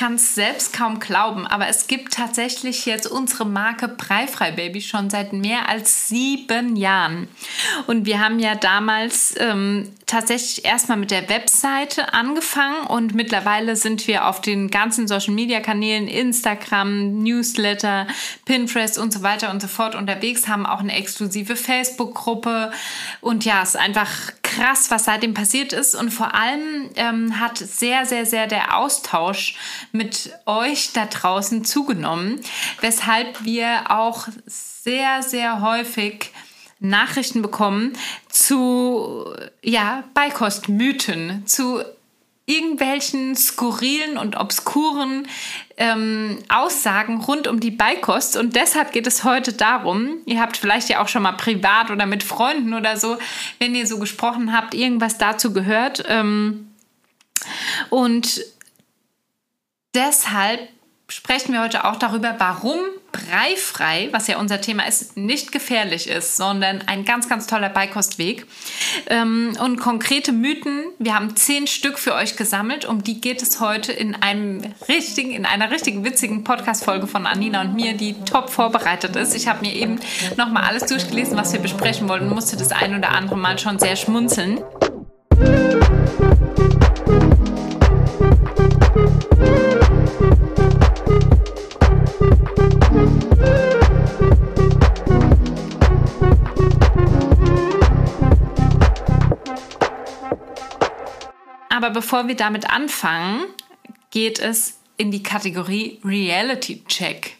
kann es selbst kaum glauben, aber es gibt tatsächlich jetzt unsere Marke Breifrei Baby schon seit mehr als sieben Jahren. Und wir haben ja damals ähm, tatsächlich erstmal mit der Webseite angefangen und mittlerweile sind wir auf den ganzen Social Media Kanälen, Instagram, Newsletter, Pinterest und so weiter und so fort unterwegs, haben auch eine exklusive Facebook-Gruppe. Und ja, es ist einfach krass, was seitdem passiert ist. Und vor allem ähm, hat sehr, sehr, sehr der Austausch mit euch da draußen zugenommen, weshalb wir auch sehr, sehr häufig Nachrichten bekommen zu ja, Beikostmythen, zu irgendwelchen skurrilen und obskuren ähm, Aussagen rund um die Beikost. Und deshalb geht es heute darum, ihr habt vielleicht ja auch schon mal privat oder mit Freunden oder so, wenn ihr so gesprochen habt, irgendwas dazu gehört. Ähm, und deshalb sprechen wir heute auch darüber, warum breifrei, was ja unser Thema ist, nicht gefährlich ist, sondern ein ganz, ganz toller Beikostweg. Ähm, und konkrete Mythen, wir haben zehn Stück für euch gesammelt, um die geht es heute in einem richtigen, in einer richtigen witzigen Podcast-Folge von Anina und mir, die top vorbereitet ist. Ich habe mir eben nochmal alles durchgelesen, was wir besprechen wollten musste das ein oder andere Mal schon sehr schmunzeln. Aber bevor wir damit anfangen, geht es in die Kategorie Reality Check.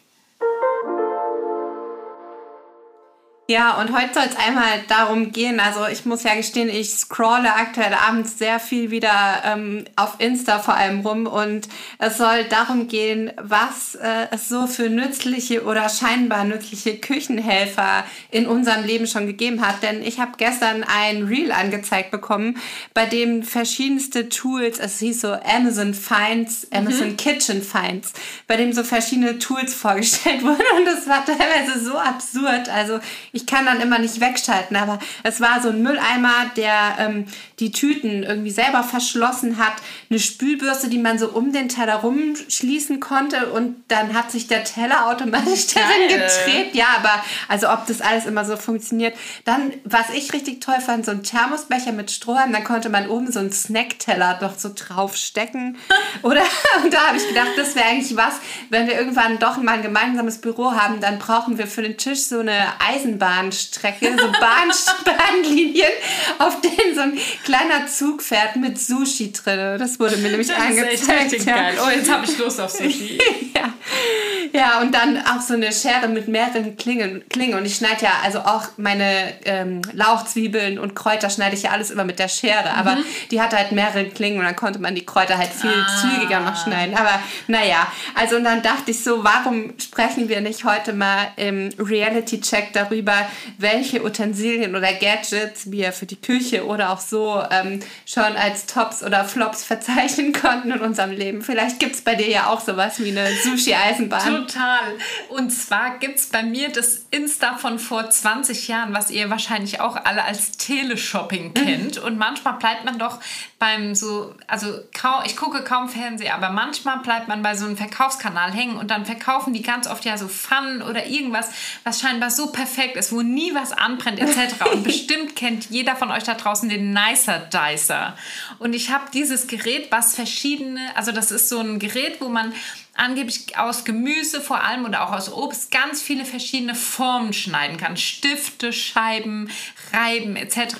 Ja, und heute soll es einmal darum gehen, also ich muss ja gestehen, ich scrolle aktuell abends sehr viel wieder ähm, auf Insta vor allem rum und es soll darum gehen, was äh, es so für nützliche oder scheinbar nützliche Küchenhelfer in unserem Leben schon gegeben hat. Denn ich habe gestern ein Reel angezeigt bekommen, bei dem verschiedenste Tools, es hieß so Amazon Finds, Amazon mhm. Kitchen Finds, bei dem so verschiedene Tools vorgestellt wurden und das war teilweise so absurd. Also ich ich kann dann immer nicht wegschalten, aber es war so ein Mülleimer, der ähm, die Tüten irgendwie selber verschlossen hat, eine Spülbürste, die man so um den Teller rumschließen konnte und dann hat sich der Teller automatisch darin gedreht. Ja, aber also ob das alles immer so funktioniert. Dann, was ich richtig toll fand, so ein Thermosbecher mit Strohhalm, dann konnte man oben so einen Snackteller doch so draufstecken. Oder, und da habe ich gedacht, das wäre eigentlich was, wenn wir irgendwann doch mal ein gemeinsames Büro haben, dann brauchen wir für den Tisch so eine Eisenbahn Bahnstrecke, so Bahn Bahnlinien, auf denen so ein kleiner Zug fährt mit Sushi drin. Das wurde mir nämlich das angezeigt. Ist echt ja. geil. Oh, jetzt habe ich Lust auf Sushi. ja. ja, und dann auch so eine Schere mit mehreren Klingen. Klingen. Und ich schneide ja also auch meine ähm, Lauchzwiebeln und Kräuter schneide ich ja alles immer mit der Schere. Aber mhm. die hatte halt mehrere Klingen und dann konnte man die Kräuter halt viel ah. zügiger noch schneiden. Aber naja, also und dann dachte ich so, warum sprechen wir nicht heute mal im Reality-Check darüber, welche Utensilien oder Gadgets wir für die Küche oder auch so ähm, schon als Tops oder Flops verzeichnen konnten in unserem Leben. Vielleicht gibt es bei dir ja auch sowas wie eine Sushi-Eisenbahn. Total. Und zwar gibt es bei mir das Insta von vor 20 Jahren, was ihr wahrscheinlich auch alle als Teleshopping mhm. kennt. Und manchmal bleibt man doch beim so, also kaum, ich gucke kaum Fernsehen, aber manchmal bleibt man bei so einem Verkaufskanal hängen und dann verkaufen die ganz oft ja so Pfannen oder irgendwas, was scheinbar so perfekt ist, wo nie was anbrennt etc. Und bestimmt kennt jeder von euch da draußen den Nicer Dicer. Und ich habe dieses Gerät, was verschiedene, also das ist so ein Gerät, wo man angeblich aus Gemüse vor allem oder auch aus Obst ganz viele verschiedene Formen schneiden kann. Stifte, Scheiben, Reiben etc.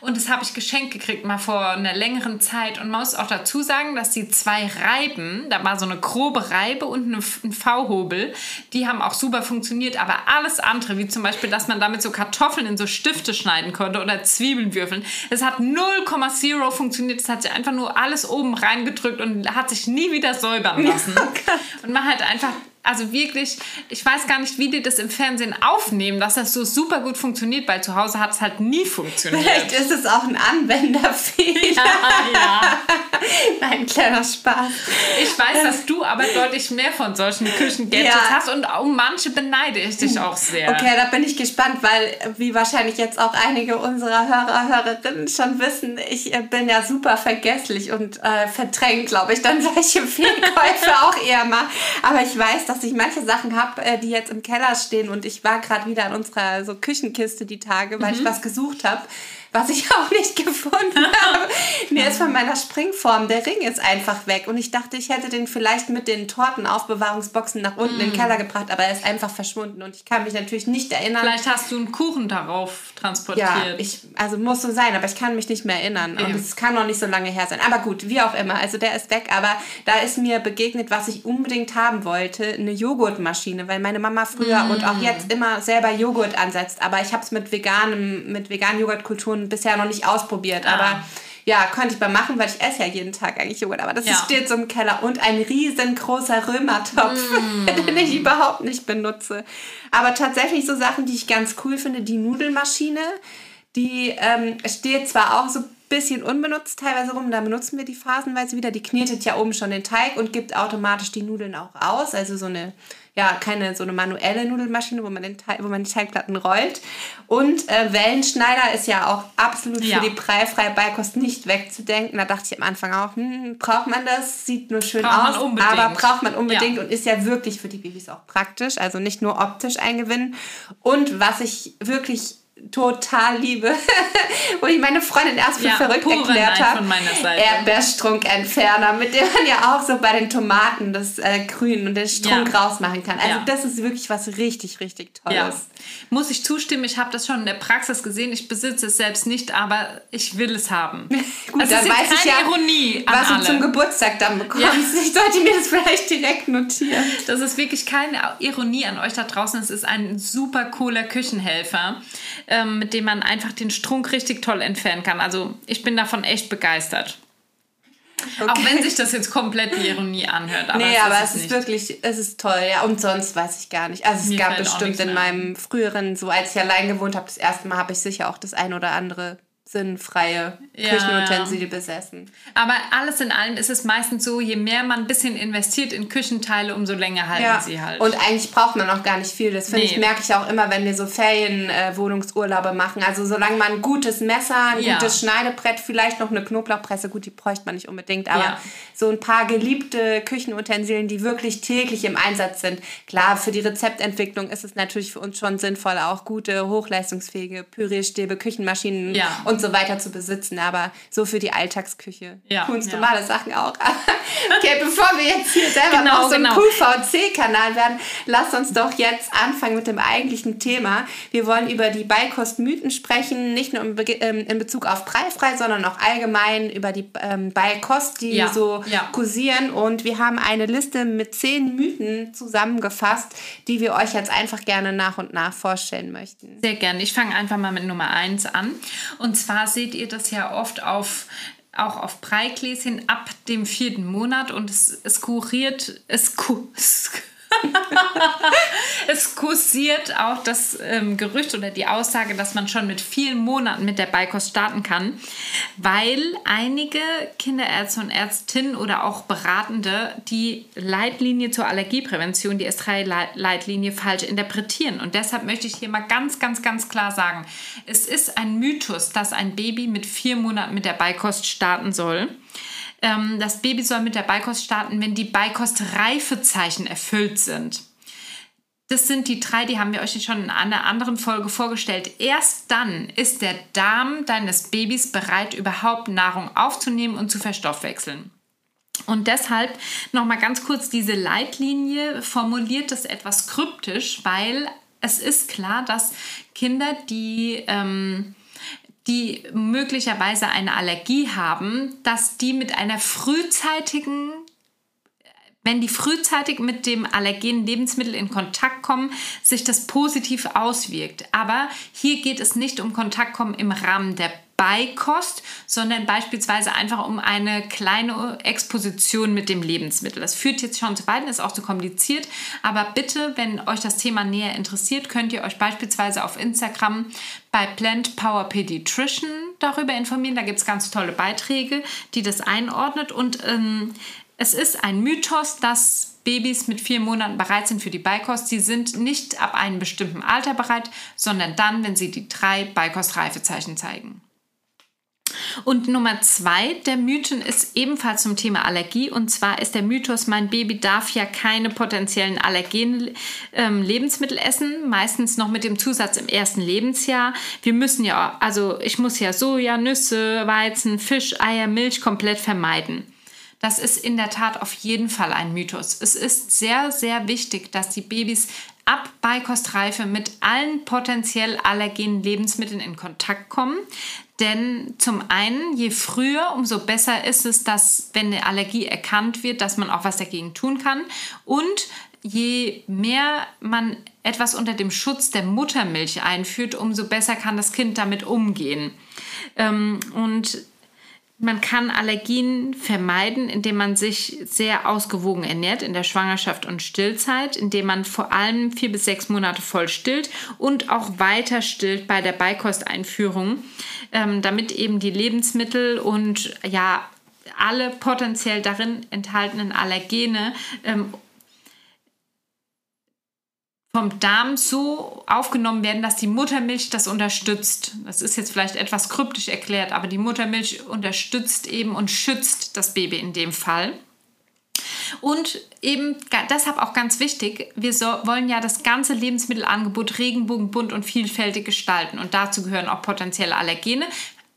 Und das habe ich geschenkt gekriegt mal vor einer längeren Zeit. Und man muss auch dazu sagen, dass die zwei Reiben, da war so eine grobe Reibe und ein V-Hobel, die haben auch super funktioniert. Aber alles andere, wie zum Beispiel, dass man damit so Kartoffeln in so Stifte schneiden konnte oder Zwiebeln würfeln, es hat 0,0 funktioniert. Es hat sich einfach nur alles oben reingedrückt und hat sich nie wieder säubern lassen. Und man halt einfach also wirklich, ich weiß gar nicht, wie die das im Fernsehen aufnehmen, dass das so super gut funktioniert, weil zu Hause hat es halt nie funktioniert. Vielleicht ist es auch ein Anwenderfehler. Ja, ja. Nein, kleiner Spaß. Ich weiß, dass du aber deutlich mehr von solchen Küchengadgets ja. hast und um manche beneide ich dich auch sehr. Okay, da bin ich gespannt, weil wie wahrscheinlich jetzt auch einige unserer Hörer, Hörerinnen schon wissen, ich äh, bin ja super vergesslich und äh, verdrängt, glaube ich, dann solche Fehlkäufe auch auch eher mal. Aber ich weiß, dass ich manche Sachen habe, äh, die jetzt im Keller stehen und ich war gerade wieder an unserer so Küchenkiste die Tage, weil mhm. ich was gesucht habe was ich auch nicht gefunden habe. Mir ist von meiner Springform, der Ring ist einfach weg. Und ich dachte, ich hätte den vielleicht mit den Tortenaufbewahrungsboxen nach unten mm. in den mm. Keller gebracht, aber er ist einfach verschwunden. Und ich kann mich natürlich nicht erinnern. Vielleicht hast du einen Kuchen darauf transportiert. Ja, ich, also muss so sein, aber ich kann mich nicht mehr erinnern. Und es kann noch nicht so lange her sein. Aber gut, wie auch immer. Also der ist weg. Aber da ist mir begegnet, was ich unbedingt haben wollte, eine Joghurtmaschine, weil meine Mama früher mm. und auch jetzt immer selber Joghurt ansetzt. Aber ich habe es mit veganem, mit veganen Joghurtkulturen schon bisher noch nicht ausprobiert, ah. aber ja, könnte ich mal machen, weil ich esse ja jeden Tag eigentlich Joghurt. Aber das ja. steht so im Keller. Und ein riesengroßer Römertopf, mm. den ich überhaupt nicht benutze. Aber tatsächlich so Sachen, die ich ganz cool finde, die Nudelmaschine, die ähm, steht zwar auch so ein bisschen unbenutzt teilweise rum, da benutzen wir die phasenweise wieder. Die knetet ja oben schon den Teig und gibt automatisch die Nudeln auch aus. Also so eine ja, keine so eine manuelle Nudelmaschine, wo man, den Teig, wo man die Teigplatten rollt. Und äh, Wellenschneider ist ja auch absolut ja. für die preifreie Beikost nicht wegzudenken. Da dachte ich am Anfang auch, hm, braucht man das? Sieht nur schön braucht aus, aber braucht man unbedingt ja. und ist ja wirklich für die Babys auch praktisch. Also nicht nur optisch ein Gewinn. Und was ich wirklich total liebe, wo ich meine Freundin erst für ja, verrückt erklärt habe. Erdbeerstrunkentferner, mit dem man ja auch so bei den Tomaten das äh, Grün und den Strunk ja. rausmachen kann. Also ja. das ist wirklich was richtig, richtig Tolles. Ja. Muss ich zustimmen, ich habe das schon in der Praxis gesehen. Ich besitze es selbst nicht, aber ich will es haben. Gut, also dann weiß ich ja, Ironie was alle. du zum Geburtstag dann bekommst. Ich sollte mir das vielleicht direkt notieren. Das ist wirklich keine Ironie an euch da draußen. Es ist ein super cooler Küchenhelfer ähm, mit dem man einfach den Strunk richtig toll entfernen kann. Also ich bin davon echt begeistert. Okay. Auch wenn sich das jetzt komplett wie Ironie anhört. Aber nee, es aber es ist nicht. wirklich, es ist toll, ja. Und sonst weiß ich gar nicht. Also es Mir gab bestimmt in meinem früheren, so als ich allein gewohnt habe, das erste Mal habe ich sicher auch das ein oder andere sinnfreie ja, Küchenutensilien ja. besessen. Aber alles in allem ist es meistens so, je mehr man ein bisschen investiert in Küchenteile, umso länger halten ja. sie halt. Und eigentlich braucht man auch gar nicht viel. Das finde nee. ich, merke ich auch immer, wenn wir so Ferienwohnungsurlaube äh, machen. Also solange man ein gutes Messer, ein gutes Schneidebrett, vielleicht noch eine Knoblauchpresse, gut, die bräuchte man nicht unbedingt, aber so ein paar geliebte Küchenutensilien, die wirklich täglich im Einsatz sind. Klar, für die Rezeptentwicklung ist es natürlich für uns schon sinnvoll, auch gute, hochleistungsfähige Pürierstäbe, Küchenmaschinen und und so weiter zu besitzen, aber so für die Alltagsküche. Ja, tun ja. normale Sachen auch. okay, bevor wir jetzt hier selber genau, noch so genau. ein QVC-Kanal werden, lasst uns doch jetzt anfangen mit dem eigentlichen Thema. Wir wollen über die Beikostmythen sprechen, nicht nur ähm, in Bezug auf preifrei, sondern auch allgemein über die ähm, Beikost, die ja, so ja. kursieren. Und wir haben eine Liste mit zehn Mythen zusammengefasst, die wir euch jetzt einfach gerne nach und nach vorstellen möchten. Sehr gerne. Ich fange einfach mal mit Nummer eins an. Und zwar zwar seht ihr das ja oft auf auch auf Breigläschen ab dem vierten Monat und es, es kuriert, es, es es kursiert auch das ähm, Gerücht oder die Aussage, dass man schon mit vielen Monaten mit der Beikost starten kann, weil einige Kinderärzte und Ärztinnen oder auch Beratende die Leitlinie zur Allergieprävention, die S3-Leitlinie, falsch interpretieren. Und deshalb möchte ich hier mal ganz, ganz, ganz klar sagen, es ist ein Mythos, dass ein Baby mit vier Monaten mit der Beikost starten soll. Ähm, das Baby soll mit der Beikost starten, wenn die Beikost-Reifezeichen erfüllt sind. Das sind die drei, die haben wir euch schon in einer anderen Folge vorgestellt. Erst dann ist der Darm deines Babys bereit, überhaupt Nahrung aufzunehmen und zu verstoffwechseln. Und deshalb nochmal ganz kurz, diese Leitlinie formuliert das etwas kryptisch, weil es ist klar, dass Kinder, die ähm, die möglicherweise eine Allergie haben, dass die mit einer frühzeitigen wenn die frühzeitig mit dem allergenen Lebensmittel in Kontakt kommen, sich das positiv auswirkt. Aber hier geht es nicht um Kontaktkommen im Rahmen der Beikost, sondern beispielsweise einfach um eine kleine Exposition mit dem Lebensmittel. Das führt jetzt schon zu weit, ist auch zu kompliziert, aber bitte, wenn euch das Thema näher interessiert, könnt ihr euch beispielsweise auf Instagram bei Plant Power Pediatrician darüber informieren. Da gibt es ganz tolle Beiträge, die das einordnet und ähm, es ist ein Mythos, dass Babys mit vier Monaten bereit sind für die Beikost. Sie sind nicht ab einem bestimmten Alter bereit, sondern dann, wenn sie die drei Beikost-Reifezeichen zeigen. Und Nummer zwei der Mythen ist ebenfalls zum Thema Allergie. Und zwar ist der Mythos, mein Baby darf ja keine potenziellen Allergen ähm, Lebensmittel essen, meistens noch mit dem Zusatz im ersten Lebensjahr. Wir müssen ja, also ich muss ja Soja, Nüsse, Weizen, Fisch, Eier, Milch komplett vermeiden. Das ist in der Tat auf jeden Fall ein Mythos. Es ist sehr, sehr wichtig, dass die Babys ab Beikostreife mit allen potenziell allergenen Lebensmitteln in Kontakt kommen. Denn zum einen, je früher, umso besser ist es, dass, wenn eine Allergie erkannt wird, dass man auch was dagegen tun kann. Und je mehr man etwas unter dem Schutz der Muttermilch einführt, umso besser kann das Kind damit umgehen. Ähm, und man kann Allergien vermeiden, indem man sich sehr ausgewogen ernährt in der Schwangerschaft und Stillzeit, indem man vor allem vier bis sechs Monate voll stillt und auch weiter stillt bei der Beikosteinführung, ähm, damit eben die Lebensmittel und ja alle potenziell darin enthaltenen Allergene ähm, vom Darm so aufgenommen werden, dass die Muttermilch das unterstützt. Das ist jetzt vielleicht etwas kryptisch erklärt, aber die Muttermilch unterstützt eben und schützt das Baby in dem Fall. Und eben deshalb auch ganz wichtig, wir so, wollen ja das ganze Lebensmittelangebot regenbogenbunt und vielfältig gestalten. Und dazu gehören auch potenzielle Allergene.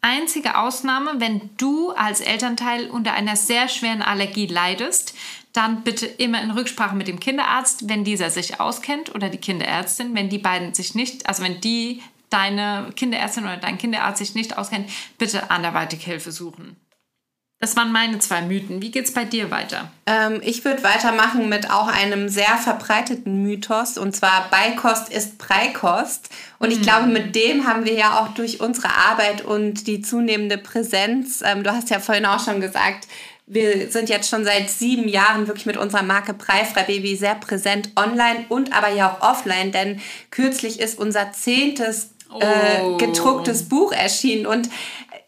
Einzige Ausnahme, wenn du als Elternteil unter einer sehr schweren Allergie leidest, dann bitte immer in Rücksprache mit dem Kinderarzt, wenn dieser sich auskennt oder die Kinderärztin, wenn die beiden sich nicht, also wenn die deine Kinderärztin oder dein Kinderarzt sich nicht auskennt, bitte anderweitig Hilfe suchen. Das waren meine zwei Mythen. Wie geht es bei dir weiter? Ähm, ich würde weitermachen mit auch einem sehr verbreiteten Mythos und zwar Beikost ist Preikost. Und ich mhm. glaube, mit dem haben wir ja auch durch unsere Arbeit und die zunehmende Präsenz, ähm, du hast ja vorhin auch schon gesagt, wir sind jetzt schon seit sieben Jahren wirklich mit unserer Marke Preifrei Baby sehr präsent online und aber ja auch offline, denn kürzlich ist unser zehntes äh, oh. gedrucktes Buch erschienen und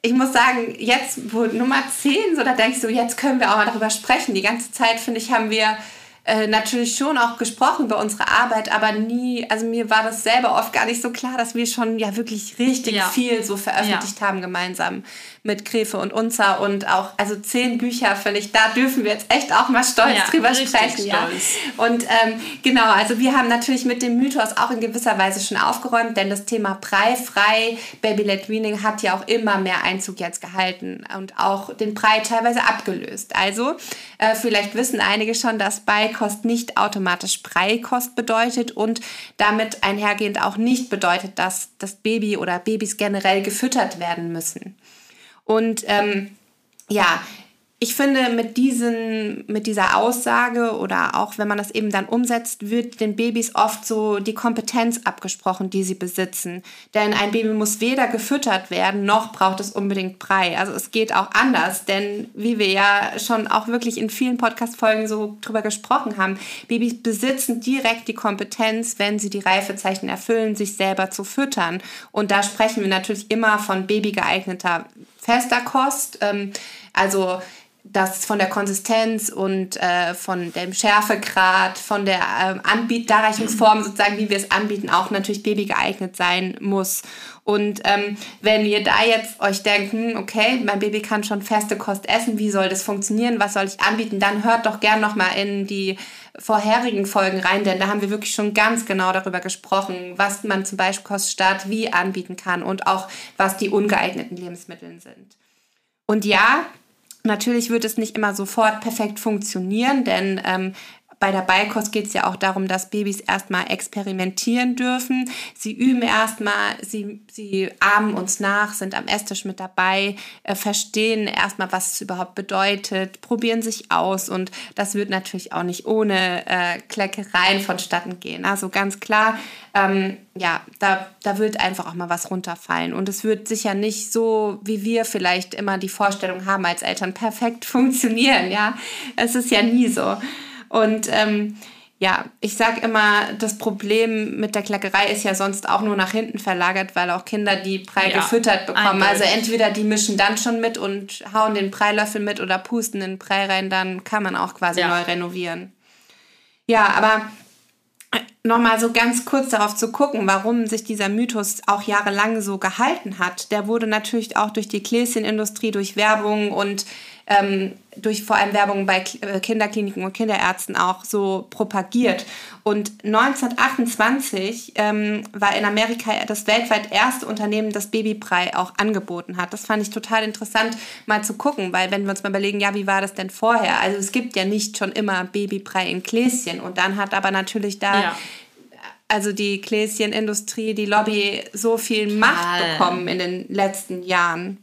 ich muss sagen, jetzt wo Nummer 10, so da denkst du, jetzt können wir auch mal darüber sprechen. Die ganze Zeit, finde ich, haben wir äh, natürlich schon auch gesprochen über unsere Arbeit, aber nie, also mir war das selber oft gar nicht so klar, dass wir schon ja wirklich richtig ja. viel so veröffentlicht ja. haben gemeinsam mit Gräfe und Unzer und auch, also zehn Bücher, ich, da dürfen wir jetzt echt auch mal stolz ja, drüber sprechen. Stolz. Ja. Und ähm, genau, also wir haben natürlich mit dem Mythos auch in gewisser Weise schon aufgeräumt, denn das Thema Brei frei, Baby-led Weaning hat ja auch immer mehr Einzug jetzt gehalten und auch den Brei teilweise abgelöst. Also äh, vielleicht wissen einige schon, dass Beikost nicht automatisch Breikost bedeutet und damit einhergehend auch nicht bedeutet, dass das Baby oder Babys generell gefüttert werden müssen. Und ähm, ja, ich finde, mit, diesen, mit dieser Aussage oder auch wenn man das eben dann umsetzt, wird den Babys oft so die Kompetenz abgesprochen, die sie besitzen. Denn ein Baby muss weder gefüttert werden, noch braucht es unbedingt Brei. Also es geht auch anders, denn wie wir ja schon auch wirklich in vielen Podcast-Folgen so drüber gesprochen haben, Babys besitzen direkt die Kompetenz, wenn sie die Reifezeichen erfüllen, sich selber zu füttern. Und da sprechen wir natürlich immer von babygeeigneter fester Kost. Ähm, also das von der Konsistenz und äh, von dem Schärfegrad, von der äh, Anbiet Darreichungsform sozusagen, wie wir es anbieten, auch natürlich babygeeignet sein muss. Und ähm, wenn ihr da jetzt euch denken, okay, mein Baby kann schon feste Kost essen, wie soll das funktionieren, was soll ich anbieten, dann hört doch gern nochmal in die vorherigen Folgen rein, denn da haben wir wirklich schon ganz genau darüber gesprochen, was man zum Beispiel Koststart wie anbieten kann und auch was die ungeeigneten Lebensmittel sind. Und ja, Natürlich wird es nicht immer sofort perfekt funktionieren, denn ähm, bei der Beikost geht es ja auch darum, dass Babys erstmal experimentieren dürfen. Sie üben erstmal, sie, sie ahmen uns nach, sind am Esstisch mit dabei, äh, verstehen erstmal, was es überhaupt bedeutet, probieren sich aus und das wird natürlich auch nicht ohne äh, Kleckereien vonstatten gehen. Also ganz klar, ähm, ja, da, da wird einfach auch mal was runterfallen und es wird sicher nicht so, wie wir vielleicht immer die Vorstellung haben als Eltern, perfekt funktionieren. Ja, es ist ja nie so. Und ähm, ja, ich sage immer, das Problem mit der Kleckerei ist ja sonst auch nur nach hinten verlagert, weil auch Kinder die Brei ja, gefüttert bekommen. Eindeutig. Also entweder die mischen dann schon mit und hauen den Breilöffel mit oder pusten den Brei rein, dann kann man auch quasi ja. neu renovieren. Ja, aber nochmal so ganz kurz darauf zu gucken, warum sich dieser Mythos auch jahrelang so gehalten hat. Der wurde natürlich auch durch die Gläschenindustrie, durch Werbung und ähm, durch vor allem Werbung bei äh, Kinderkliniken und Kinderärzten auch so propagiert. Und 1928 ähm, war in Amerika das weltweit erste Unternehmen, das Babybrei auch angeboten hat. Das fand ich total interessant, mal zu gucken, weil wenn wir uns mal überlegen, ja, wie war das denn vorher? Also es gibt ja nicht schon immer Babybrei in Gläschen. Und dann hat aber natürlich da ja also die Gläschenindustrie, die Lobby so viel Macht bekommen in den letzten Jahren.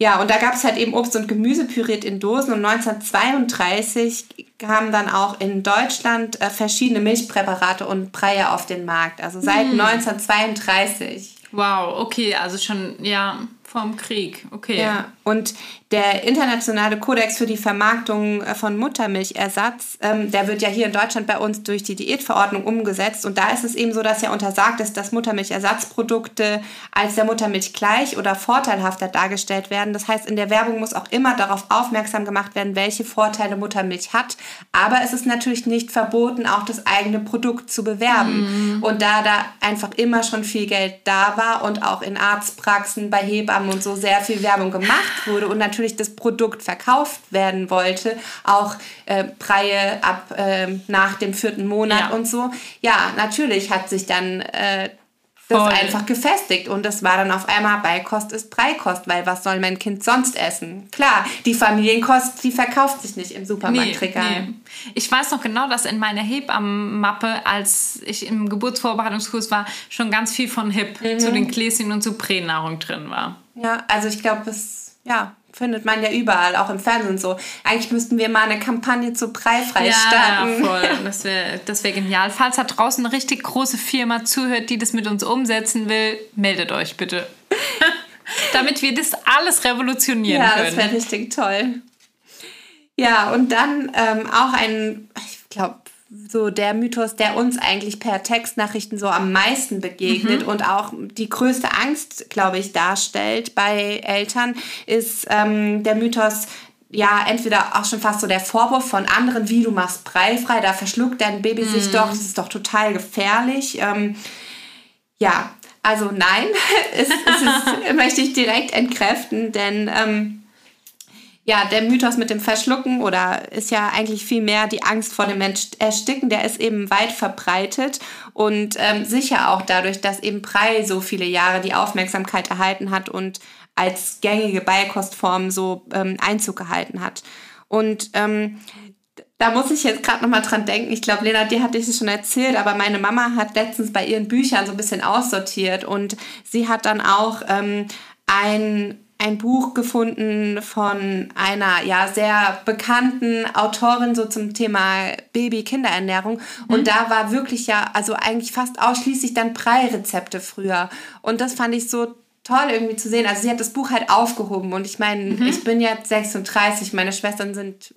Ja, und da gab es halt eben Obst und Gemüse püriert in Dosen und 1932 kamen dann auch in Deutschland äh, verschiedene Milchpräparate und Breie auf den Markt. Also seit hm. 1932. Wow, okay, also schon, ja, vom Krieg, okay. Ja, und der internationale Kodex für die Vermarktung äh, von Muttermilchersatz, ähm, der wird ja hier in Deutschland bei uns durch die Diätverordnung umgesetzt. Und da ist es eben so, dass ja untersagt ist, dass Muttermilchersatzprodukte als der Muttermilch gleich oder vorteilhafter dargestellt werden. Das heißt, in der Werbung muss auch immer darauf aufmerksam gemacht werden, welche Vorteile Muttermilch hat. Aber es ist natürlich nicht verboten, auch das eigene Produkt zu bewerben. Mhm. Und da da einfach immer schon viel Geld da war und auch in Arztpraxen, bei Hebammen und so sehr viel Werbung gemacht wurde und natürlich das Produkt verkauft werden wollte, auch äh, Preie ab äh, nach dem vierten Monat ja. und so. Ja, natürlich hat sich dann äh, das Voll. einfach gefestigt und das war dann auf einmal Beikost ist Breikost, weil was soll mein Kind sonst essen? Klar, die Familienkost, die verkauft sich nicht im Supermarktregal. Nee, nee. Ich weiß noch genau, dass in meiner Hebammenmappe, als ich im Geburtsvorbereitungskurs war, schon ganz viel von HIP mhm. zu den Gläschen und zu Pränahrung drin war. Ja, also ich glaube, es ja, findet man ja überall, auch im Fernsehen so. Eigentlich müssten wir mal eine Kampagne zu Breifrei ja, starten. Ja, voll. Das wäre das wär genial. Falls da draußen eine richtig große Firma zuhört, die das mit uns umsetzen will, meldet euch bitte. Damit wir das alles revolutionieren ja, können. Ja, das wäre richtig toll. Ja, und dann ähm, auch ein, ich glaube, so der Mythos, der uns eigentlich per Textnachrichten so am meisten begegnet mhm. und auch die größte Angst, glaube ich, darstellt bei Eltern, ist ähm, der Mythos, ja, entweder auch schon fast so der Vorwurf von anderen, wie du machst breifrei, da verschluckt dein Baby mhm. sich doch, das ist doch total gefährlich. Ähm, ja, also nein, es, es ist, möchte ich direkt entkräften, denn ähm, ja, der Mythos mit dem Verschlucken oder ist ja eigentlich viel mehr die Angst vor dem Ersticken, der ist eben weit verbreitet und ähm, sicher auch dadurch, dass eben Brei so viele Jahre die Aufmerksamkeit erhalten hat und als gängige Beikostform so ähm, Einzug gehalten hat. Und ähm, da muss ich jetzt gerade nochmal dran denken. Ich glaube, Lena, dir hatte ich es schon erzählt, aber meine Mama hat letztens bei ihren Büchern so ein bisschen aussortiert und sie hat dann auch ähm, ein ein Buch gefunden von einer ja sehr bekannten Autorin so zum Thema Baby-Kinderernährung und mhm. da war wirklich ja also eigentlich fast ausschließlich dann Brei-Rezepte früher und das fand ich so toll irgendwie zu sehen. Also sie hat das Buch halt aufgehoben und ich meine, mhm. ich bin jetzt 36, meine Schwestern sind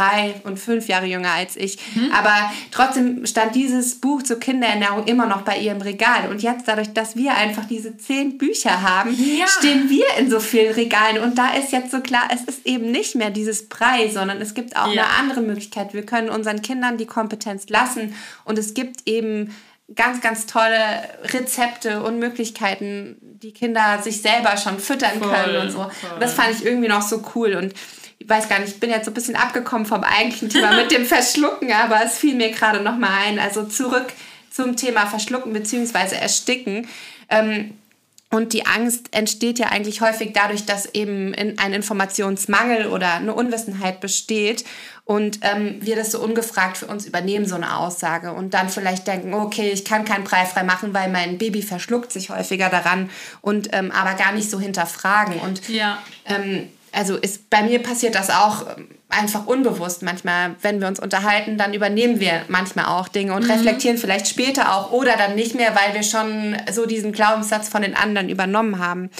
drei und fünf Jahre jünger als ich. Mhm. Aber trotzdem stand dieses Buch zur Kinderernährung immer noch bei ihr im Regal. Und jetzt, dadurch, dass wir einfach diese zehn Bücher haben, ja. stehen wir in so vielen Regalen. Und da ist jetzt so klar, es ist eben nicht mehr dieses Brei, sondern es gibt auch ja. eine andere Möglichkeit. Wir können unseren Kindern die Kompetenz lassen. Und es gibt eben ganz, ganz tolle Rezepte und Möglichkeiten, die Kinder sich selber schon füttern voll, können und so. Und das fand ich irgendwie noch so cool. Und ich weiß gar nicht, ich bin jetzt so ein bisschen abgekommen vom eigentlichen Thema mit dem Verschlucken, aber es fiel mir gerade noch mal ein. Also zurück zum Thema Verschlucken bzw. Ersticken. Ähm, und die Angst entsteht ja eigentlich häufig dadurch, dass eben ein Informationsmangel oder eine Unwissenheit besteht und ähm, wir das so ungefragt für uns übernehmen, so eine Aussage. Und dann vielleicht denken, okay, ich kann kein Brei frei machen, weil mein Baby verschluckt sich häufiger daran und ähm, aber gar nicht so hinterfragen. Und ja. ähm, also ist, bei mir passiert das auch ähm, einfach unbewusst manchmal. Wenn wir uns unterhalten, dann übernehmen wir manchmal auch Dinge und mhm. reflektieren vielleicht später auch oder dann nicht mehr, weil wir schon so diesen Glaubenssatz von den anderen übernommen haben.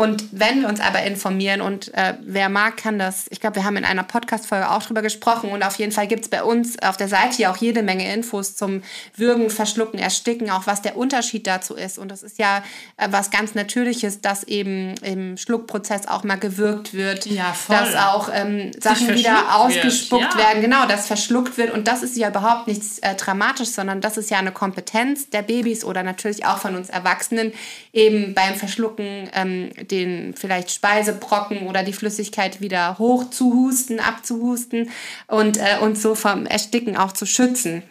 Und wenn wir uns aber informieren und äh, wer mag, kann das, ich glaube, wir haben in einer Podcast-Folge auch drüber gesprochen und auf jeden Fall gibt es bei uns auf der Seite ja auch jede Menge Infos zum Würgen, Verschlucken, Ersticken, auch was der Unterschied dazu ist. Und das ist ja äh, was ganz Natürliches, dass eben im Schluckprozess auch mal gewürgt wird, ja, dass auch ähm, Sachen wieder ausgespuckt ja. werden, genau, dass verschluckt wird. Und das ist ja überhaupt nichts äh, Dramatisches, sondern das ist ja eine Kompetenz der Babys oder natürlich auch von uns Erwachsenen, eben beim Verschlucken ähm, den vielleicht Speisebrocken oder die Flüssigkeit wieder hoch zu husten, abzuhusten und äh, uns so vom Ersticken auch zu schützen.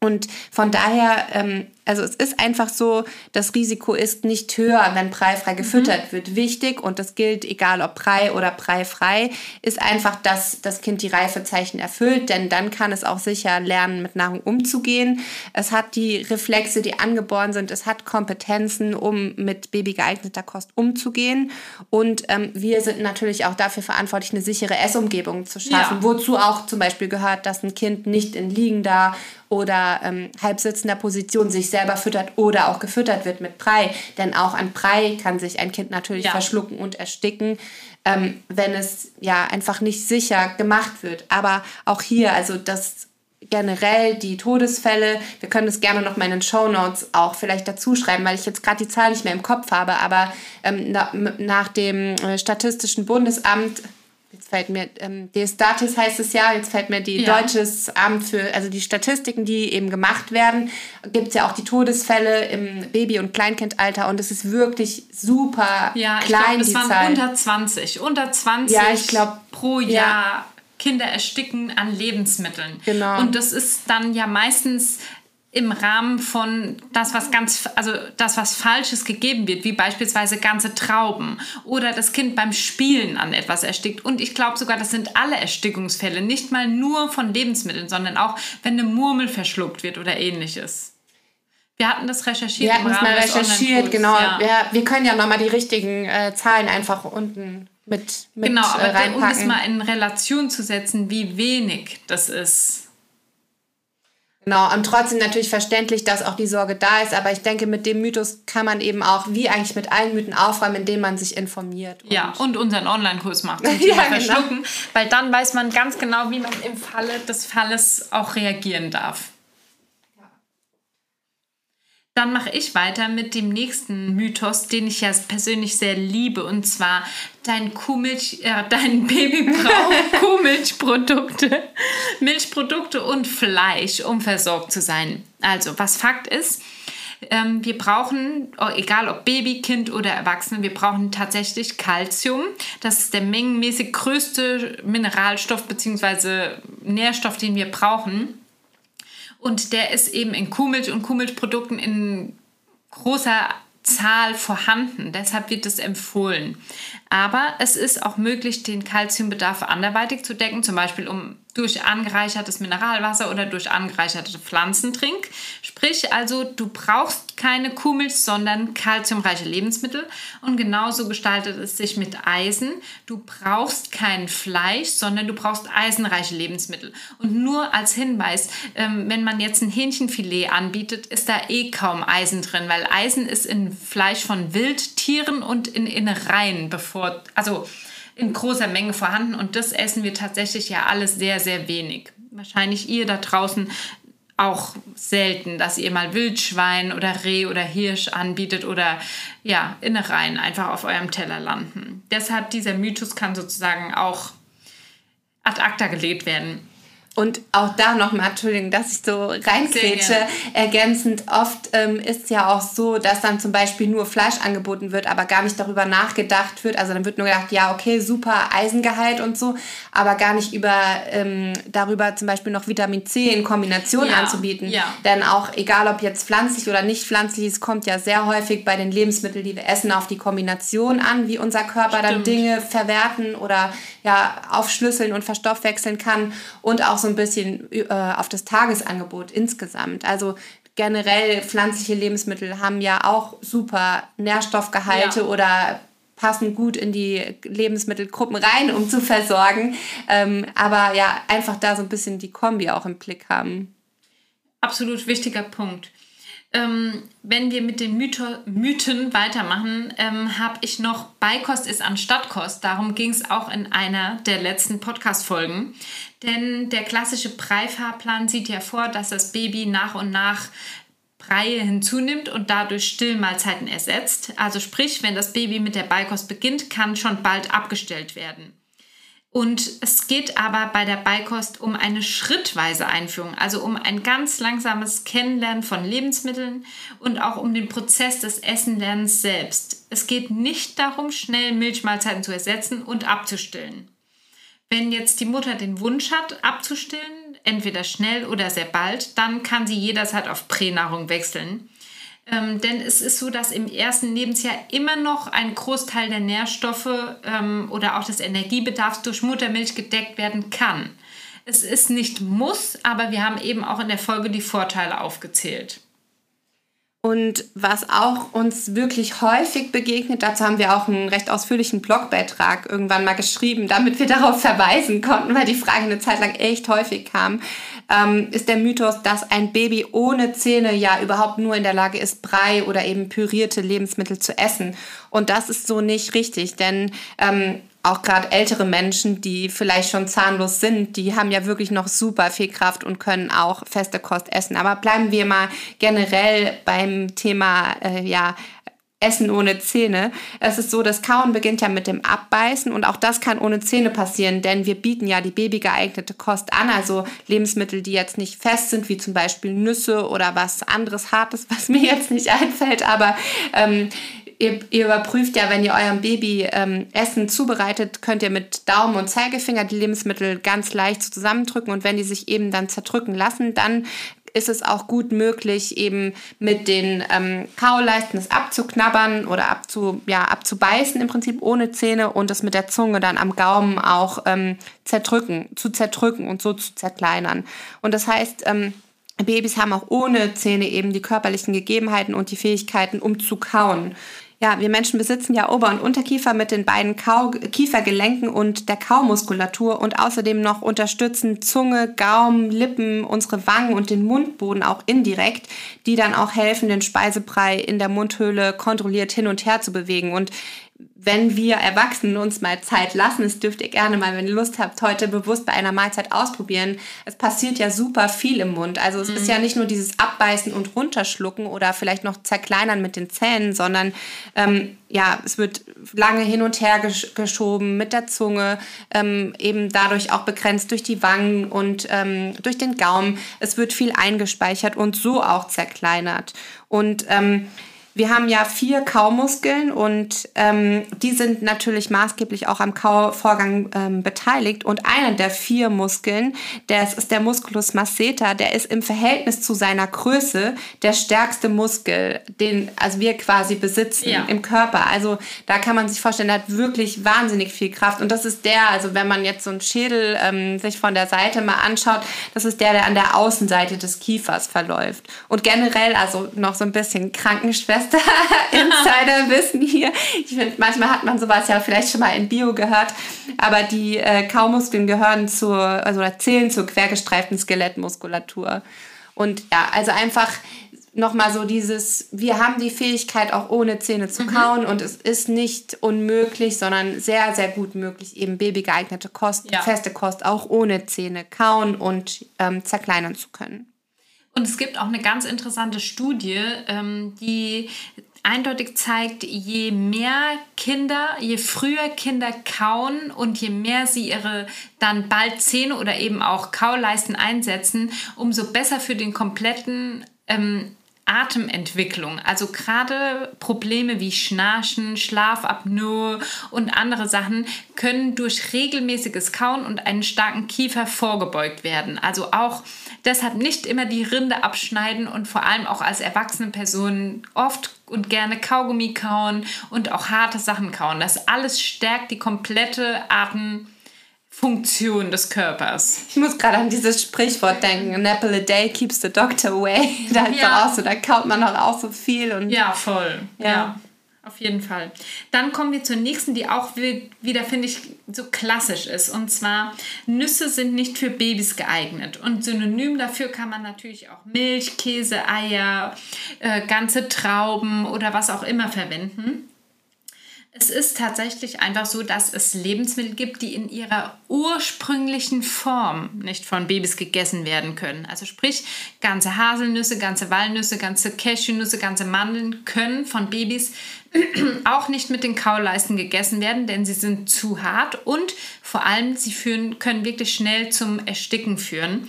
Und von daher ähm, also es ist einfach so, das Risiko ist nicht höher, wenn preifrei mhm. gefüttert mhm. wird. Wichtig, und das gilt egal ob prei oder preifrei, ist einfach, dass das Kind die Reifezeichen erfüllt, denn dann kann es auch sicher lernen, mit Nahrung umzugehen. Es hat die Reflexe, die angeboren sind, es hat Kompetenzen, um mit babygeeigneter Kost umzugehen. Und ähm, wir sind natürlich auch dafür verantwortlich, eine sichere Essumgebung zu schaffen, ja. wozu auch zum Beispiel gehört, dass ein Kind nicht in liegender oder ähm, halbsitzender Position sich selber füttert oder auch gefüttert wird mit Brei. Denn auch an Brei kann sich ein Kind natürlich ja. verschlucken und ersticken, ähm, wenn es ja einfach nicht sicher gemacht wird. Aber auch hier, also das generell die Todesfälle, wir können das gerne noch mal in den Show Notes auch vielleicht dazu schreiben, weil ich jetzt gerade die Zahl nicht mehr im Kopf habe, aber ähm, na, nach dem äh, Statistischen Bundesamt fällt mir, ähm, DSDatis heißt es ja, jetzt fällt mir die ja. Deutsches Amt für, also die Statistiken, die eben gemacht werden, gibt es ja auch die Todesfälle im Baby- und Kleinkindalter und es ist wirklich super ja, klein, ich glaub, es waren unter 20, unter 20 ja, ich glaub, pro Jahr. Ja. Kinder ersticken an Lebensmitteln. Genau. Und das ist dann ja meistens im Rahmen von das, was ganz, also das, was Falsches gegeben wird, wie beispielsweise ganze Trauben oder das Kind beim Spielen an etwas erstickt. Und ich glaube sogar, das sind alle Erstickungsfälle, nicht mal nur von Lebensmitteln, sondern auch, wenn eine Murmel verschluckt wird oder ähnliches. Wir hatten das recherchiert. Wir hatten es mal recherchiert, genau. Ja. Wir, wir können ja nochmal die richtigen äh, Zahlen einfach unten mit, mit Genau, aber äh, um das mal in Relation zu setzen, wie wenig das ist Genau, und trotzdem natürlich verständlich, dass auch die Sorge da ist, aber ich denke, mit dem Mythos kann man eben auch, wie eigentlich mit allen Mythen aufräumen, indem man sich informiert. Und ja, und unseren Online-Kurs macht zum Thema ja, genau. Verschlucken, weil dann weiß man ganz genau, wie man im Falle des Falles auch reagieren darf. Dann mache ich weiter mit dem nächsten Mythos, den ich ja persönlich sehr liebe, und zwar dein Kuhmilch, äh, dein Baby braucht Kuhmilchprodukte, Milchprodukte und Fleisch, um versorgt zu sein. Also, was Fakt ist, ähm, wir brauchen, oh, egal ob Baby, Kind oder Erwachsene, wir brauchen tatsächlich Kalzium. Das ist der mengenmäßig größte Mineralstoff bzw. Nährstoff, den wir brauchen. Und der ist eben in Kuhmilch und Kuhmilchprodukten in großer Zahl vorhanden. Deshalb wird es empfohlen. Aber es ist auch möglich, den Kalziumbedarf anderweitig zu decken, zum Beispiel um durch angereichertes Mineralwasser oder durch angereicherte Pflanzentrink. Sprich also, du brauchst keine Kuhmilch, sondern kalziumreiche Lebensmittel. Und genauso gestaltet es sich mit Eisen. Du brauchst kein Fleisch, sondern du brauchst eisenreiche Lebensmittel. Und nur als Hinweis, ähm, wenn man jetzt ein Hähnchenfilet anbietet, ist da eh kaum Eisen drin, weil Eisen ist in Fleisch von Wildtieren und in Innereien bevor, also in großer Menge vorhanden und das essen wir tatsächlich ja alles sehr, sehr wenig. Wahrscheinlich ihr da draußen auch selten, dass ihr mal Wildschwein oder Reh oder Hirsch anbietet oder ja, Innereien einfach auf eurem Teller landen. Deshalb dieser Mythos kann sozusagen auch ad acta gelegt werden. Und auch da nochmal, Entschuldigung, dass ich so reinkrätsche, ergänzend. Oft ähm, ist es ja auch so, dass dann zum Beispiel nur Fleisch angeboten wird, aber gar nicht darüber nachgedacht wird. Also dann wird nur gedacht, ja, okay, super Eisengehalt und so, aber gar nicht über ähm, darüber zum Beispiel noch Vitamin C in Kombination ja, anzubieten. Ja. Denn auch egal ob jetzt pflanzlich oder nicht pflanzlich, es kommt ja sehr häufig bei den Lebensmitteln, die wir essen, auf die Kombination an, wie unser Körper Stimmt. dann Dinge verwerten oder ja, aufschlüsseln und verstoffwechseln kann. Und auch so ein bisschen äh, auf das Tagesangebot insgesamt. Also generell pflanzliche Lebensmittel haben ja auch super Nährstoffgehalte ja. oder passen gut in die Lebensmittelgruppen rein, um zu versorgen. Ähm, aber ja, einfach da so ein bisschen die Kombi auch im Blick haben. Absolut wichtiger Punkt. ähm, wenn wir mit den Mytho Mythen weitermachen, ähm, habe ich noch Beikost ist an Stadtkost. Darum ging es auch in einer der letzten Podcast-Folgen. Denn der klassische Breifahrplan sieht ja vor, dass das Baby nach und nach Breie hinzunimmt und dadurch Stillmahlzeiten ersetzt. Also sprich, wenn das Baby mit der Beikost beginnt, kann schon bald abgestellt werden. Und es geht aber bei der Beikost um eine schrittweise Einführung, also um ein ganz langsames Kennenlernen von Lebensmitteln und auch um den Prozess des Essenlernens selbst. Es geht nicht darum, schnell Milchmahlzeiten zu ersetzen und abzustillen. Wenn jetzt die Mutter den Wunsch hat, abzustillen, entweder schnell oder sehr bald, dann kann sie jederzeit auf Pränahrung wechseln. Ähm, denn es ist so, dass im ersten Lebensjahr immer noch ein Großteil der Nährstoffe ähm, oder auch des Energiebedarfs durch Muttermilch gedeckt werden kann. Es ist nicht muss, aber wir haben eben auch in der Folge die Vorteile aufgezählt. Und was auch uns wirklich häufig begegnet, dazu haben wir auch einen recht ausführlichen Blogbeitrag irgendwann mal geschrieben, damit wir darauf verweisen konnten, weil die Frage eine Zeit lang echt häufig kam, ähm, ist der Mythos, dass ein Baby ohne Zähne ja überhaupt nur in der Lage ist, Brei oder eben pürierte Lebensmittel zu essen. Und das ist so nicht richtig, denn ähm, auch gerade ältere Menschen, die vielleicht schon zahnlos sind, die haben ja wirklich noch super viel Kraft und können auch feste Kost essen. Aber bleiben wir mal generell beim Thema äh, ja, Essen ohne Zähne. Es ist so, das Kauen beginnt ja mit dem Abbeißen und auch das kann ohne Zähne passieren, denn wir bieten ja die babygeeignete Kost an, also Lebensmittel, die jetzt nicht fest sind, wie zum Beispiel Nüsse oder was anderes Hartes, was mir jetzt nicht einfällt, aber ähm, ihr, ihr, überprüft ja, wenn ihr eurem Baby ähm, Essen zubereitet, könnt ihr mit Daumen und Zeigefinger die Lebensmittel ganz leicht zusammendrücken und wenn die sich eben dann zerdrücken lassen, dann ist es auch gut möglich, eben mit den ähm, Kauleisten es abzuknabbern oder abzu, ja, abzubeißen im Prinzip ohne Zähne und es mit der Zunge dann am Gaumen auch ähm, zerdrücken, zu zerdrücken und so zu zerkleinern. Und das heißt, ähm, Babys haben auch ohne Zähne eben die körperlichen Gegebenheiten und die Fähigkeiten, um zu kauen. Ja, wir Menschen besitzen ja Ober- und Unterkiefer mit den beiden Kau Kiefergelenken und der Kaumuskulatur und außerdem noch unterstützen Zunge, Gaumen, Lippen, unsere Wangen und den Mundboden auch indirekt, die dann auch helfen, den Speisebrei in der Mundhöhle kontrolliert hin und her zu bewegen. Und wenn wir Erwachsenen uns mal Zeit lassen, das dürft ihr gerne mal, wenn ihr Lust habt, heute bewusst bei einer Mahlzeit ausprobieren. Es passiert ja super viel im Mund. Also es mhm. ist ja nicht nur dieses Abbeißen und Runterschlucken oder vielleicht noch zerkleinern mit den Zähnen, sondern ähm, ja, es wird lange hin und her gesch geschoben mit der Zunge, ähm, eben dadurch auch begrenzt durch die Wangen und ähm, durch den Gaumen. Es wird viel eingespeichert und so auch zerkleinert. Und ähm, wir haben ja vier Kaumuskeln und ähm, die sind natürlich maßgeblich auch am Kauvorgang ähm, beteiligt. Und einer der vier Muskeln, das ist der Musculus masseter, der ist im Verhältnis zu seiner Größe der stärkste Muskel, den also wir quasi besitzen ja. im Körper. Also da kann man sich vorstellen, der hat wirklich wahnsinnig viel Kraft. Und das ist der, also wenn man jetzt so einen Schädel ähm, sich von der Seite mal anschaut, das ist der, der an der Außenseite des Kiefers verläuft. Und generell, also noch so ein bisschen Krankenschwester erste Insiderwissen hier. Ich finde, manchmal hat man sowas ja vielleicht schon mal in Bio gehört, aber die äh, Kaumuskeln gehören zur, also zählen zur quergestreiften Skelettmuskulatur. Und ja, also einfach nochmal so dieses, wir haben die Fähigkeit auch ohne Zähne zu mhm. kauen mhm. und es ist nicht unmöglich, sondern sehr, sehr gut möglich, eben babygeeignete Kost, ja. feste Kost auch ohne Zähne kauen und ähm, zerkleinern zu können. Und es gibt auch eine ganz interessante Studie, ähm, die eindeutig zeigt, je mehr Kinder, je früher Kinder kauen und je mehr sie ihre dann bald Zähne oder eben auch Kauleisten einsetzen, umso besser für den kompletten ähm, Atementwicklung. Also gerade Probleme wie Schnarchen, Schlafapnoe und andere Sachen können durch regelmäßiges Kauen und einen starken Kiefer vorgebeugt werden. Also auch deshalb nicht immer die Rinde abschneiden und vor allem auch als erwachsene Personen oft und gerne Kaugummi kauen und auch harte Sachen kauen. Das alles stärkt die komplette Atem Funktion des Körpers. Ich muss gerade an dieses Sprichwort denken, an apple a day keeps the doctor away. Da ist ja. auch so, da kaut man doch auch so viel. Und ja, voll. Ja. ja. Auf jeden Fall. Dann kommen wir zur nächsten, die auch wieder, finde ich, so klassisch ist. Und zwar, Nüsse sind nicht für Babys geeignet. Und synonym dafür kann man natürlich auch Milch, Käse, Eier, äh, ganze Trauben oder was auch immer verwenden. Es ist tatsächlich einfach so, dass es Lebensmittel gibt, die in ihrer ursprünglichen Form nicht von Babys gegessen werden können. Also sprich, ganze Haselnüsse, ganze Walnüsse, ganze Cashewnüsse, ganze Mandeln können von Babys auch nicht mit den Kauleisten gegessen werden, denn sie sind zu hart und vor allem sie führen, können wirklich schnell zum Ersticken führen.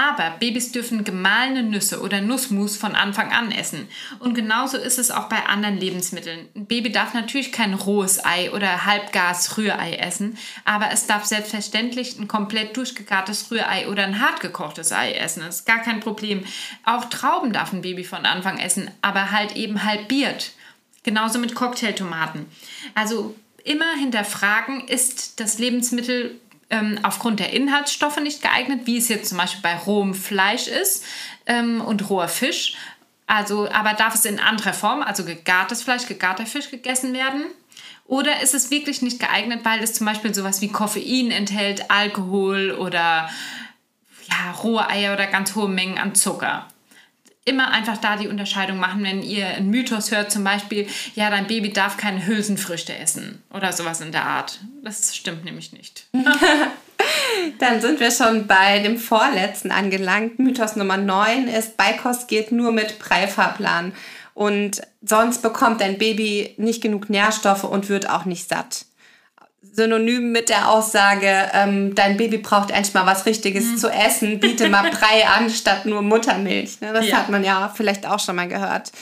Aber Babys dürfen gemahlene Nüsse oder Nussmus von Anfang an essen. Und genauso ist es auch bei anderen Lebensmitteln. Ein Baby darf natürlich kein rohes Ei oder Halbgas-Rührei essen, aber es darf selbstverständlich ein komplett durchgegartes Rührei oder ein hart gekochtes Ei essen. Das ist gar kein Problem. Auch Trauben darf ein Baby von Anfang essen, aber halt eben halbiert. Genauso mit Cocktailtomaten. Also immer hinterfragen, ist das Lebensmittel ähm, aufgrund der Inhaltsstoffe nicht geeignet, wie es jetzt zum Beispiel bei rohem Fleisch ist ähm, und roher Fisch. Also, aber darf es in anderer Form, also gegartes Fleisch, gegarter Fisch gegessen werden? Oder ist es wirklich nicht geeignet, weil es zum Beispiel sowas wie Koffein enthält, Alkohol oder ja, rohe Eier oder ganz hohe Mengen an Zucker? Immer einfach da die Unterscheidung machen, wenn ihr einen Mythos hört, zum Beispiel, ja, dein Baby darf keine Hülsenfrüchte essen oder sowas in der Art. Das stimmt nämlich nicht. Dann sind wir schon bei dem vorletzten angelangt. Mythos Nummer 9 ist, Beikost geht nur mit Preifahrplan. Und sonst bekommt dein Baby nicht genug Nährstoffe und wird auch nicht satt synonym mit der Aussage, ähm, dein Baby braucht endlich mal was Richtiges mhm. zu essen, biete mal Brei an statt nur Muttermilch. Ne? Das ja. hat man ja vielleicht auch schon mal gehört.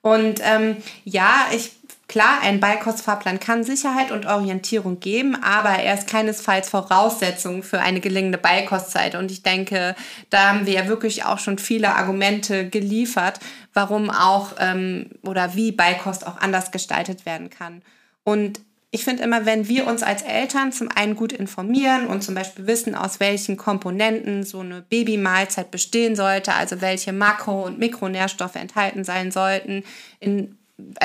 Und ähm, ja, ich Klar, ein Beikostfahrplan kann Sicherheit und Orientierung geben, aber er ist keinesfalls Voraussetzung für eine gelingende Beikostzeit. Und ich denke, da haben wir ja wirklich auch schon viele Argumente geliefert, warum auch ähm, oder wie Beikost auch anders gestaltet werden kann. Und ich finde immer, wenn wir uns als Eltern zum einen gut informieren und zum Beispiel wissen, aus welchen Komponenten so eine Babymahlzeit bestehen sollte, also welche Makro- und Mikronährstoffe enthalten sein sollten, in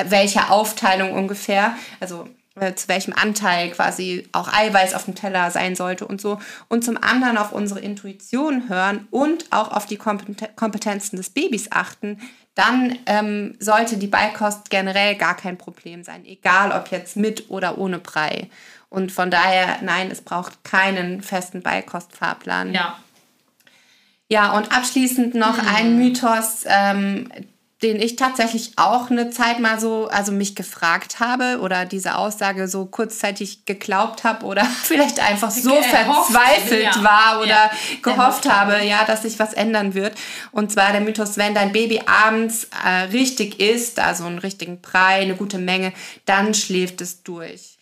welcher Aufteilung ungefähr, also äh, zu welchem Anteil quasi auch Eiweiß auf dem Teller sein sollte und so. Und zum anderen auf unsere Intuition hören und auch auf die Kompetenzen des Babys achten, dann ähm, sollte die Beikost generell gar kein Problem sein, egal ob jetzt mit oder ohne Brei. Und von daher, nein, es braucht keinen festen Beikostfahrplan. Ja. Ja, und abschließend noch mhm. ein Mythos, ähm, den ich tatsächlich auch eine Zeit mal so, also mich gefragt habe oder diese Aussage so kurzzeitig geglaubt habe oder vielleicht einfach so Gehofft, verzweifelt ja. war oder ja. gehofft habe, ja, dass sich was ändern wird. Und zwar der Mythos, wenn dein Baby abends äh, richtig isst, also einen richtigen Brei, eine gute Menge, dann schläft es durch.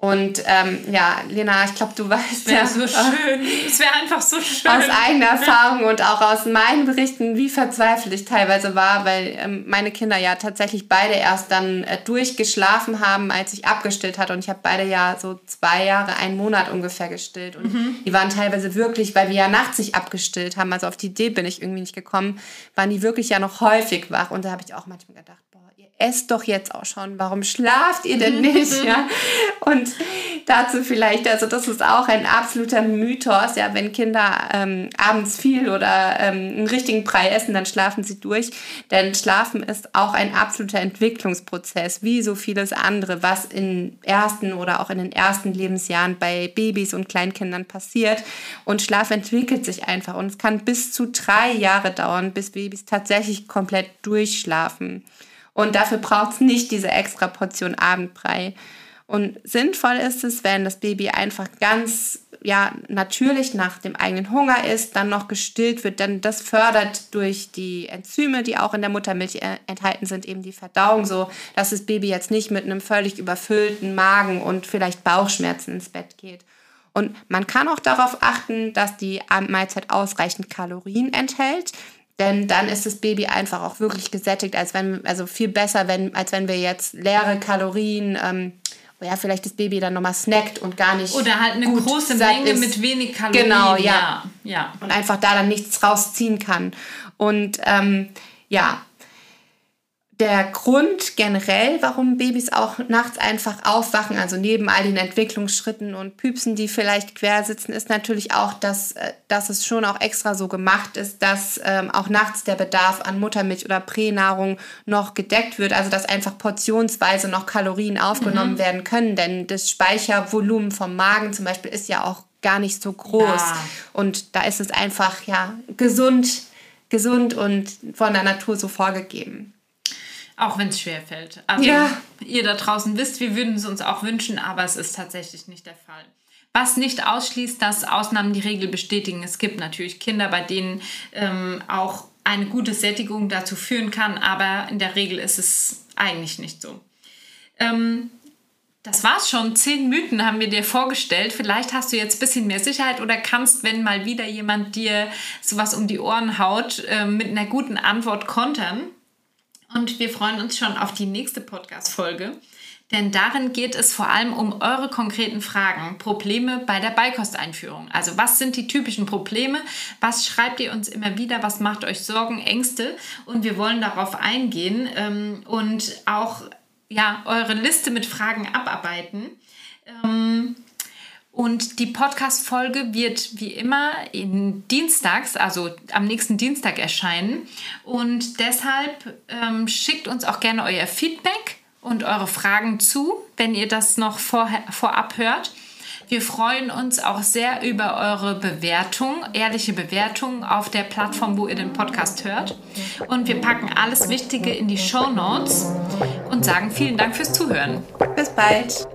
Und ähm, ja, Lena, ich glaube, du weißt ja. so schön. Es wäre einfach so schön. Aus eigener Erfahrung und auch aus meinen Berichten, wie verzweifelt ich teilweise war, weil ähm, meine Kinder ja tatsächlich beide erst dann äh, durchgeschlafen haben, als ich abgestillt hatte. Und ich habe beide ja so zwei Jahre, einen Monat ungefähr gestillt. Und mhm. die waren teilweise wirklich, weil wir ja nachts sich abgestillt haben, also auf die Idee bin ich irgendwie nicht gekommen, waren die wirklich ja noch häufig wach. Und da habe ich auch manchmal gedacht, esst doch jetzt auch schon. Warum schlaft ihr denn nicht? ja? Und dazu vielleicht, also das ist auch ein absoluter Mythos, ja, wenn Kinder ähm, abends viel oder ähm, einen richtigen Brei essen, dann schlafen sie durch. Denn Schlafen ist auch ein absoluter Entwicklungsprozess, wie so vieles andere, was in ersten oder auch in den ersten Lebensjahren bei Babys und Kleinkindern passiert. Und Schlaf entwickelt sich einfach und es kann bis zu drei Jahre dauern, bis Babys tatsächlich komplett durchschlafen. Und dafür braucht es nicht diese extra Portion Abendbrei. Und sinnvoll ist es, wenn das Baby einfach ganz ja, natürlich nach dem eigenen Hunger ist, dann noch gestillt wird, denn das fördert durch die Enzyme, die auch in der Muttermilch enthalten sind, eben die Verdauung so, dass das Baby jetzt nicht mit einem völlig überfüllten Magen und vielleicht Bauchschmerzen ins Bett geht. Und man kann auch darauf achten, dass die Abendmahlzeit ausreichend Kalorien enthält. Denn dann ist das Baby einfach auch wirklich gesättigt, als wenn, also viel besser, wenn, als wenn wir jetzt leere Kalorien, ähm, ja, vielleicht das Baby dann nochmal snackt und gar nicht. Oder halt eine große Menge ist. mit wenig Kalorien. Genau, ja. ja. ja. Und einfach da dann nichts rausziehen kann. Und ähm, ja, der Grund generell, warum Babys auch nachts einfach aufwachen, also neben all den Entwicklungsschritten und Püpsen, die vielleicht quer sitzen, ist natürlich auch, dass, äh, dass es schon auch extra so gemacht ist, dass ähm, auch nachts der Bedarf an Muttermilch oder Pränahrung noch gedeckt wird, also dass einfach portionsweise noch Kalorien aufgenommen mhm. werden können, denn das Speichervolumen vom Magen zum Beispiel ist ja auch gar nicht so groß ja. und da ist es einfach ja gesund, gesund und von der Natur so vorgegeben. Auch wenn es schwer fällt. Also ja. ihr da draußen wisst, wir würden es uns auch wünschen, aber es ist tatsächlich nicht der Fall. Was nicht ausschließt, dass Ausnahmen die Regel bestätigen. Es gibt natürlich Kinder, bei denen ähm, auch eine gute Sättigung dazu führen kann, aber in der Regel ist es eigentlich nicht so. Ähm, das war's schon. Zehn Mythen haben wir dir vorgestellt. Vielleicht hast du jetzt ein bisschen mehr Sicherheit oder kannst, wenn mal wieder jemand dir sowas um die Ohren haut, äh, mit einer guten Antwort kontern. Und wir freuen uns schon auf die nächste Podcast-Folge. Denn darin geht es vor allem um eure konkreten Fragen, Probleme bei der Beikosteinführung. Also was sind die typischen Probleme? Was schreibt ihr uns immer wieder? Was macht euch Sorgen, Ängste? Und wir wollen darauf eingehen ähm, und auch ja, eure Liste mit Fragen abarbeiten. Ähm, und die Podcast-Folge wird wie immer in Dienstags, also am nächsten Dienstag erscheinen. Und deshalb ähm, schickt uns auch gerne euer Feedback und eure Fragen zu, wenn ihr das noch vor, vorab hört. Wir freuen uns auch sehr über eure Bewertung, ehrliche Bewertung auf der Plattform, wo ihr den Podcast hört. Und wir packen alles Wichtige in die Show Notes und sagen vielen Dank fürs Zuhören. Bis bald.